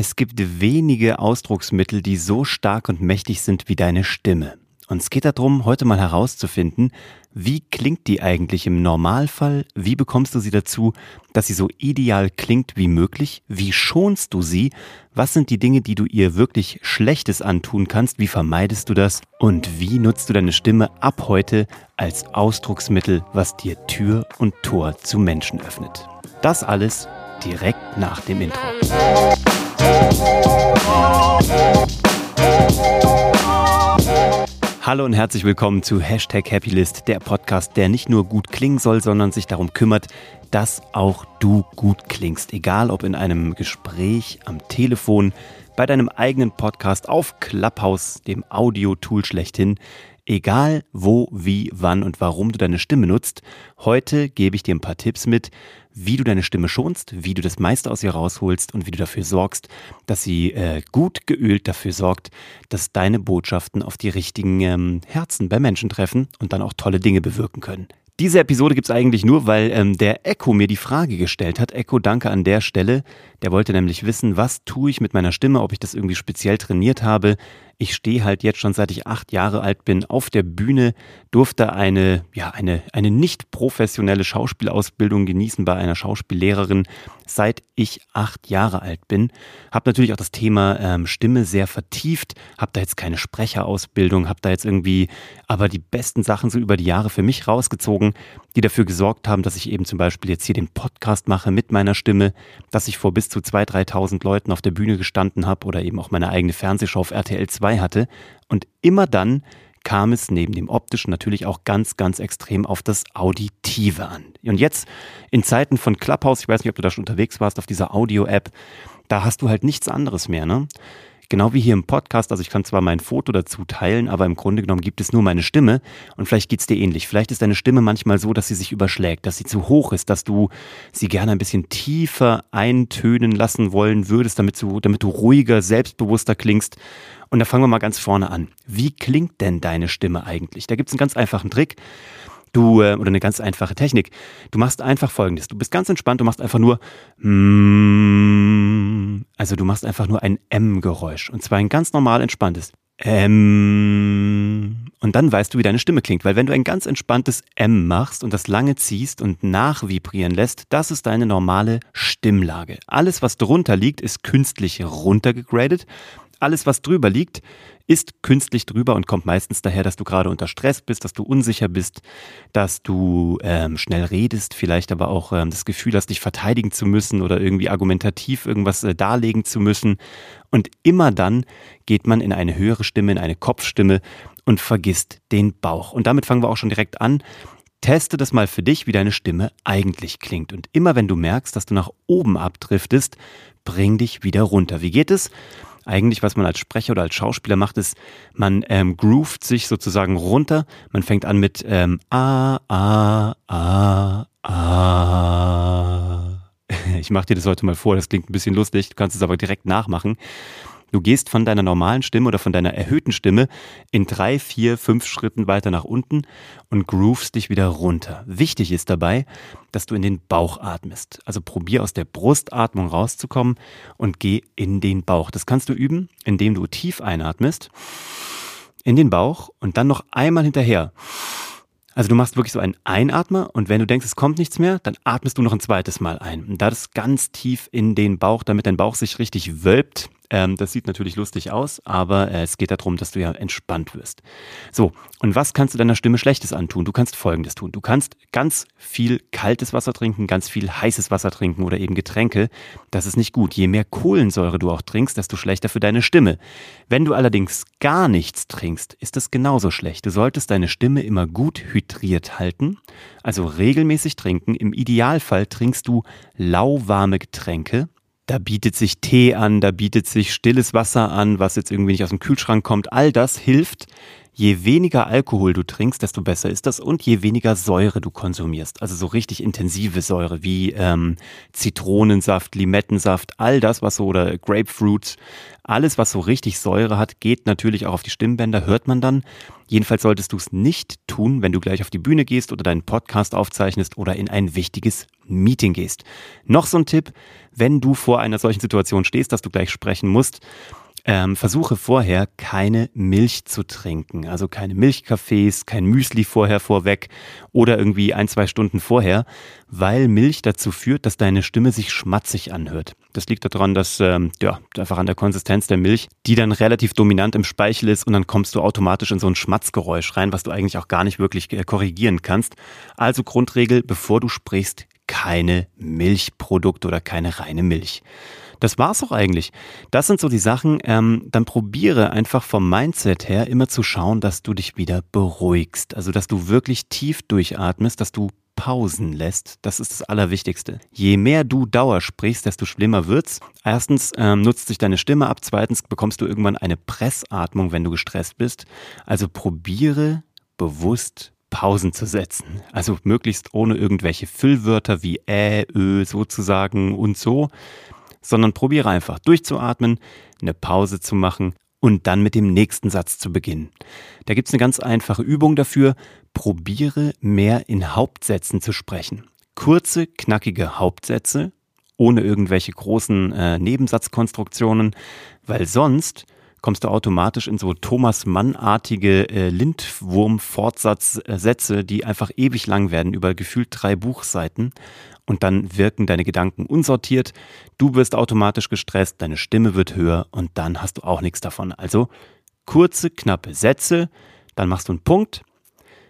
Es gibt wenige Ausdrucksmittel, die so stark und mächtig sind wie deine Stimme. Und es geht darum, heute mal herauszufinden, wie klingt die eigentlich im Normalfall? Wie bekommst du sie dazu, dass sie so ideal klingt wie möglich? Wie schonst du sie? Was sind die Dinge, die du ihr wirklich Schlechtes antun kannst? Wie vermeidest du das? Und wie nutzt du deine Stimme ab heute als Ausdrucksmittel, was dir Tür und Tor zu Menschen öffnet? Das alles direkt nach dem Intro. Hallo und herzlich willkommen zu Hashtag Happylist, der Podcast, der nicht nur gut klingen soll, sondern sich darum kümmert, dass auch du gut klingst. Egal ob in einem Gespräch, am Telefon, bei deinem eigenen Podcast, auf Clubhouse, dem Audio-Tool schlechthin. Egal wo, wie, wann und warum du deine Stimme nutzt, heute gebe ich dir ein paar Tipps mit, wie du deine Stimme schonst, wie du das meiste aus ihr rausholst und wie du dafür sorgst, dass sie äh, gut geölt dafür sorgt, dass deine Botschaften auf die richtigen ähm, Herzen bei Menschen treffen und dann auch tolle Dinge bewirken können. Diese Episode gibt's eigentlich nur, weil ähm, der Echo mir die Frage gestellt hat. Echo, danke an der Stelle. Der wollte nämlich wissen, was tue ich mit meiner Stimme, ob ich das irgendwie speziell trainiert habe. Ich stehe halt jetzt schon seit ich acht Jahre alt bin auf der Bühne, durfte eine, ja, eine, eine nicht professionelle Schauspielausbildung genießen bei einer Schauspiellehrerin, seit ich acht Jahre alt bin. Hab natürlich auch das Thema ähm, Stimme sehr vertieft, hab da jetzt keine Sprecherausbildung, hab da jetzt irgendwie aber die besten Sachen so über die Jahre für mich rausgezogen, die dafür gesorgt haben, dass ich eben zum Beispiel jetzt hier den Podcast mache mit meiner Stimme, dass ich vor bis zu 2.000, 3.000 Leuten auf der Bühne gestanden habe oder eben auch meine eigene Fernsehshow auf RTL 2 hatte. Und immer dann kam es neben dem optischen natürlich auch ganz, ganz extrem auf das Auditive an. Und jetzt in Zeiten von Clubhouse, ich weiß nicht, ob du da schon unterwegs warst auf dieser Audio-App, da hast du halt nichts anderes mehr, ne? Genau wie hier im Podcast, also ich kann zwar mein Foto dazu teilen, aber im Grunde genommen gibt es nur meine Stimme und vielleicht geht's dir ähnlich. Vielleicht ist deine Stimme manchmal so, dass sie sich überschlägt, dass sie zu hoch ist, dass du sie gerne ein bisschen tiefer eintönen lassen wollen würdest, damit du, damit du ruhiger, selbstbewusster klingst. Und da fangen wir mal ganz vorne an. Wie klingt denn deine Stimme eigentlich? Da gibt's einen ganz einfachen Trick. Du, äh, oder eine ganz einfache Technik. Du machst einfach folgendes. Du bist ganz entspannt, du machst einfach nur, mm, also du machst einfach nur ein M-Geräusch. Und zwar ein ganz normal entspanntes M. Und dann weißt du, wie deine Stimme klingt. Weil wenn du ein ganz entspanntes M machst und das lange ziehst und nachvibrieren lässt, das ist deine normale Stimmlage. Alles, was drunter liegt, ist künstlich runtergegradet. Alles, was drüber liegt, ist künstlich drüber und kommt meistens daher, dass du gerade unter Stress bist, dass du unsicher bist, dass du ähm, schnell redest, vielleicht aber auch ähm, das Gefühl hast, dich verteidigen zu müssen oder irgendwie argumentativ irgendwas äh, darlegen zu müssen. Und immer dann geht man in eine höhere Stimme, in eine Kopfstimme und vergisst den Bauch. Und damit fangen wir auch schon direkt an. Teste das mal für dich, wie deine Stimme eigentlich klingt. Und immer wenn du merkst, dass du nach oben abdriftest, bring dich wieder runter. Wie geht es? Eigentlich, was man als Sprecher oder als Schauspieler macht, ist, man ähm, groovt sich sozusagen runter. Man fängt an mit ähm, A, A, A, A. Ich mache dir das heute mal vor, das klingt ein bisschen lustig, du kannst es aber direkt nachmachen. Du gehst von deiner normalen Stimme oder von deiner erhöhten Stimme in drei, vier, fünf Schritten weiter nach unten und groovst dich wieder runter. Wichtig ist dabei, dass du in den Bauch atmest. Also probier aus der Brustatmung rauszukommen und geh in den Bauch. Das kannst du üben, indem du tief einatmest in den Bauch und dann noch einmal hinterher. Also du machst wirklich so einen Einatmer und wenn du denkst, es kommt nichts mehr, dann atmest du noch ein zweites Mal ein. Und das ganz tief in den Bauch, damit dein Bauch sich richtig wölbt ähm, das sieht natürlich lustig aus, aber äh, es geht darum, dass du ja entspannt wirst. So, und was kannst du deiner Stimme Schlechtes antun? Du kannst Folgendes tun. Du kannst ganz viel kaltes Wasser trinken, ganz viel heißes Wasser trinken oder eben Getränke. Das ist nicht gut. Je mehr Kohlensäure du auch trinkst, desto schlechter für deine Stimme. Wenn du allerdings gar nichts trinkst, ist das genauso schlecht. Du solltest deine Stimme immer gut hydriert halten, also regelmäßig trinken. Im Idealfall trinkst du lauwarme Getränke da bietet sich Tee an, da bietet sich stilles Wasser an, was jetzt irgendwie nicht aus dem Kühlschrank kommt. All das hilft, Je weniger Alkohol du trinkst, desto besser ist das und je weniger Säure du konsumierst. Also so richtig intensive Säure wie ähm, Zitronensaft, Limettensaft, all das, was so oder Grapefruit, alles, was so richtig Säure hat, geht natürlich auch auf die Stimmbänder, hört man dann. Jedenfalls solltest du es nicht tun, wenn du gleich auf die Bühne gehst oder deinen Podcast aufzeichnest oder in ein wichtiges Meeting gehst. Noch so ein Tipp, wenn du vor einer solchen Situation stehst, dass du gleich sprechen musst, ähm, versuche vorher keine Milch zu trinken. Also keine Milchkaffees, kein Müsli vorher vorweg oder irgendwie ein, zwei Stunden vorher, weil Milch dazu führt, dass deine Stimme sich schmatzig anhört. Das liegt daran, dass, ähm, ja, einfach an der Konsistenz der Milch, die dann relativ dominant im Speichel ist und dann kommst du automatisch in so ein Schmatzgeräusch rein, was du eigentlich auch gar nicht wirklich äh, korrigieren kannst. Also Grundregel, bevor du sprichst, keine Milchprodukte oder keine reine Milch. Das war's auch eigentlich. Das sind so die Sachen. Ähm, dann probiere einfach vom Mindset her immer zu schauen, dass du dich wieder beruhigst. Also, dass du wirklich tief durchatmest, dass du Pausen lässt. Das ist das Allerwichtigste. Je mehr du Dauer sprichst, desto schlimmer wird's. Erstens ähm, nutzt sich deine Stimme ab. Zweitens bekommst du irgendwann eine Pressatmung, wenn du gestresst bist. Also probiere bewusst Pausen zu setzen. Also möglichst ohne irgendwelche Füllwörter wie äh, ö sozusagen und so, sondern probiere einfach durchzuatmen, eine Pause zu machen und dann mit dem nächsten Satz zu beginnen. Da gibt's eine ganz einfache Übung dafür. Probiere mehr in Hauptsätzen zu sprechen. Kurze, knackige Hauptsätze, ohne irgendwelche großen äh, Nebensatzkonstruktionen, weil sonst kommst du automatisch in so Thomas Mann-artige äh, Lindwurm-Fortsatzsätze, die einfach ewig lang werden, über gefühlt drei Buchseiten. Und dann wirken deine Gedanken unsortiert, du wirst automatisch gestresst, deine Stimme wird höher und dann hast du auch nichts davon. Also kurze, knappe Sätze, dann machst du einen Punkt,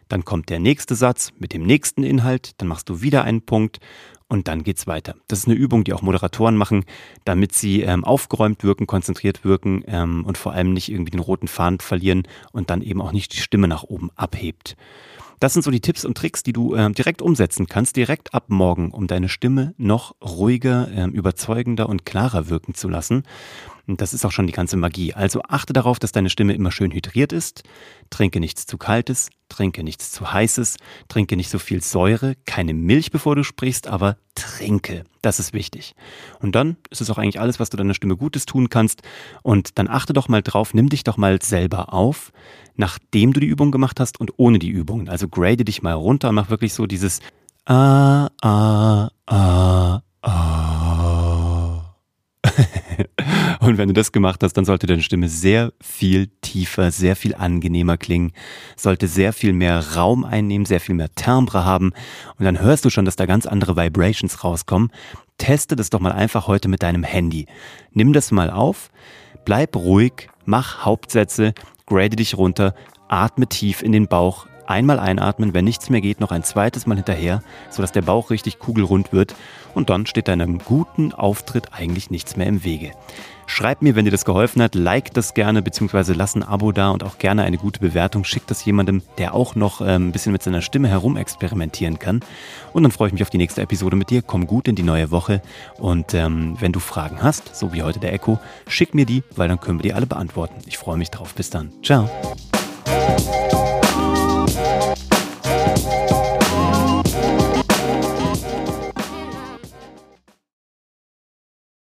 dann kommt der nächste Satz mit dem nächsten Inhalt, dann machst du wieder einen Punkt und dann geht's weiter. Das ist eine Übung, die auch Moderatoren machen, damit sie ähm, aufgeräumt wirken, konzentriert wirken ähm, und vor allem nicht irgendwie den roten Faden verlieren und dann eben auch nicht die Stimme nach oben abhebt. Das sind so die Tipps und Tricks, die du äh, direkt umsetzen kannst, direkt ab morgen, um deine Stimme noch ruhiger, äh, überzeugender und klarer wirken zu lassen. Und das ist auch schon die ganze Magie. Also achte darauf, dass deine Stimme immer schön hydriert ist. Trinke nichts zu kaltes, trinke nichts zu heißes, trinke nicht so viel Säure, keine Milch, bevor du sprichst, aber trinke. Das ist wichtig. Und dann ist es auch eigentlich alles, was du deiner Stimme Gutes tun kannst. Und dann achte doch mal drauf, nimm dich doch mal selber auf, nachdem du die Übung gemacht hast und ohne die Übung. Also grade dich mal runter, mach wirklich so dieses Ah, ah, ah, ah. Und wenn du das gemacht hast, dann sollte deine Stimme sehr viel tiefer, sehr viel angenehmer klingen, sollte sehr viel mehr Raum einnehmen, sehr viel mehr Timbre haben. Und dann hörst du schon, dass da ganz andere Vibrations rauskommen. Teste das doch mal einfach heute mit deinem Handy. Nimm das mal auf, bleib ruhig, mach Hauptsätze, grade dich runter, atme tief in den Bauch, Einmal einatmen, wenn nichts mehr geht, noch ein zweites Mal hinterher, sodass der Bauch richtig kugelrund wird und dann steht deinem guten Auftritt eigentlich nichts mehr im Wege. Schreib mir, wenn dir das geholfen hat, like das gerne, beziehungsweise lass ein Abo da und auch gerne eine gute Bewertung. Schick das jemandem, der auch noch ähm, ein bisschen mit seiner Stimme herumexperimentieren kann. Und dann freue ich mich auf die nächste Episode mit dir. Komm gut in die neue Woche. Und ähm, wenn du Fragen hast, so wie heute der Echo, schick mir die, weil dann können wir die alle beantworten. Ich freue mich drauf. Bis dann. Ciao.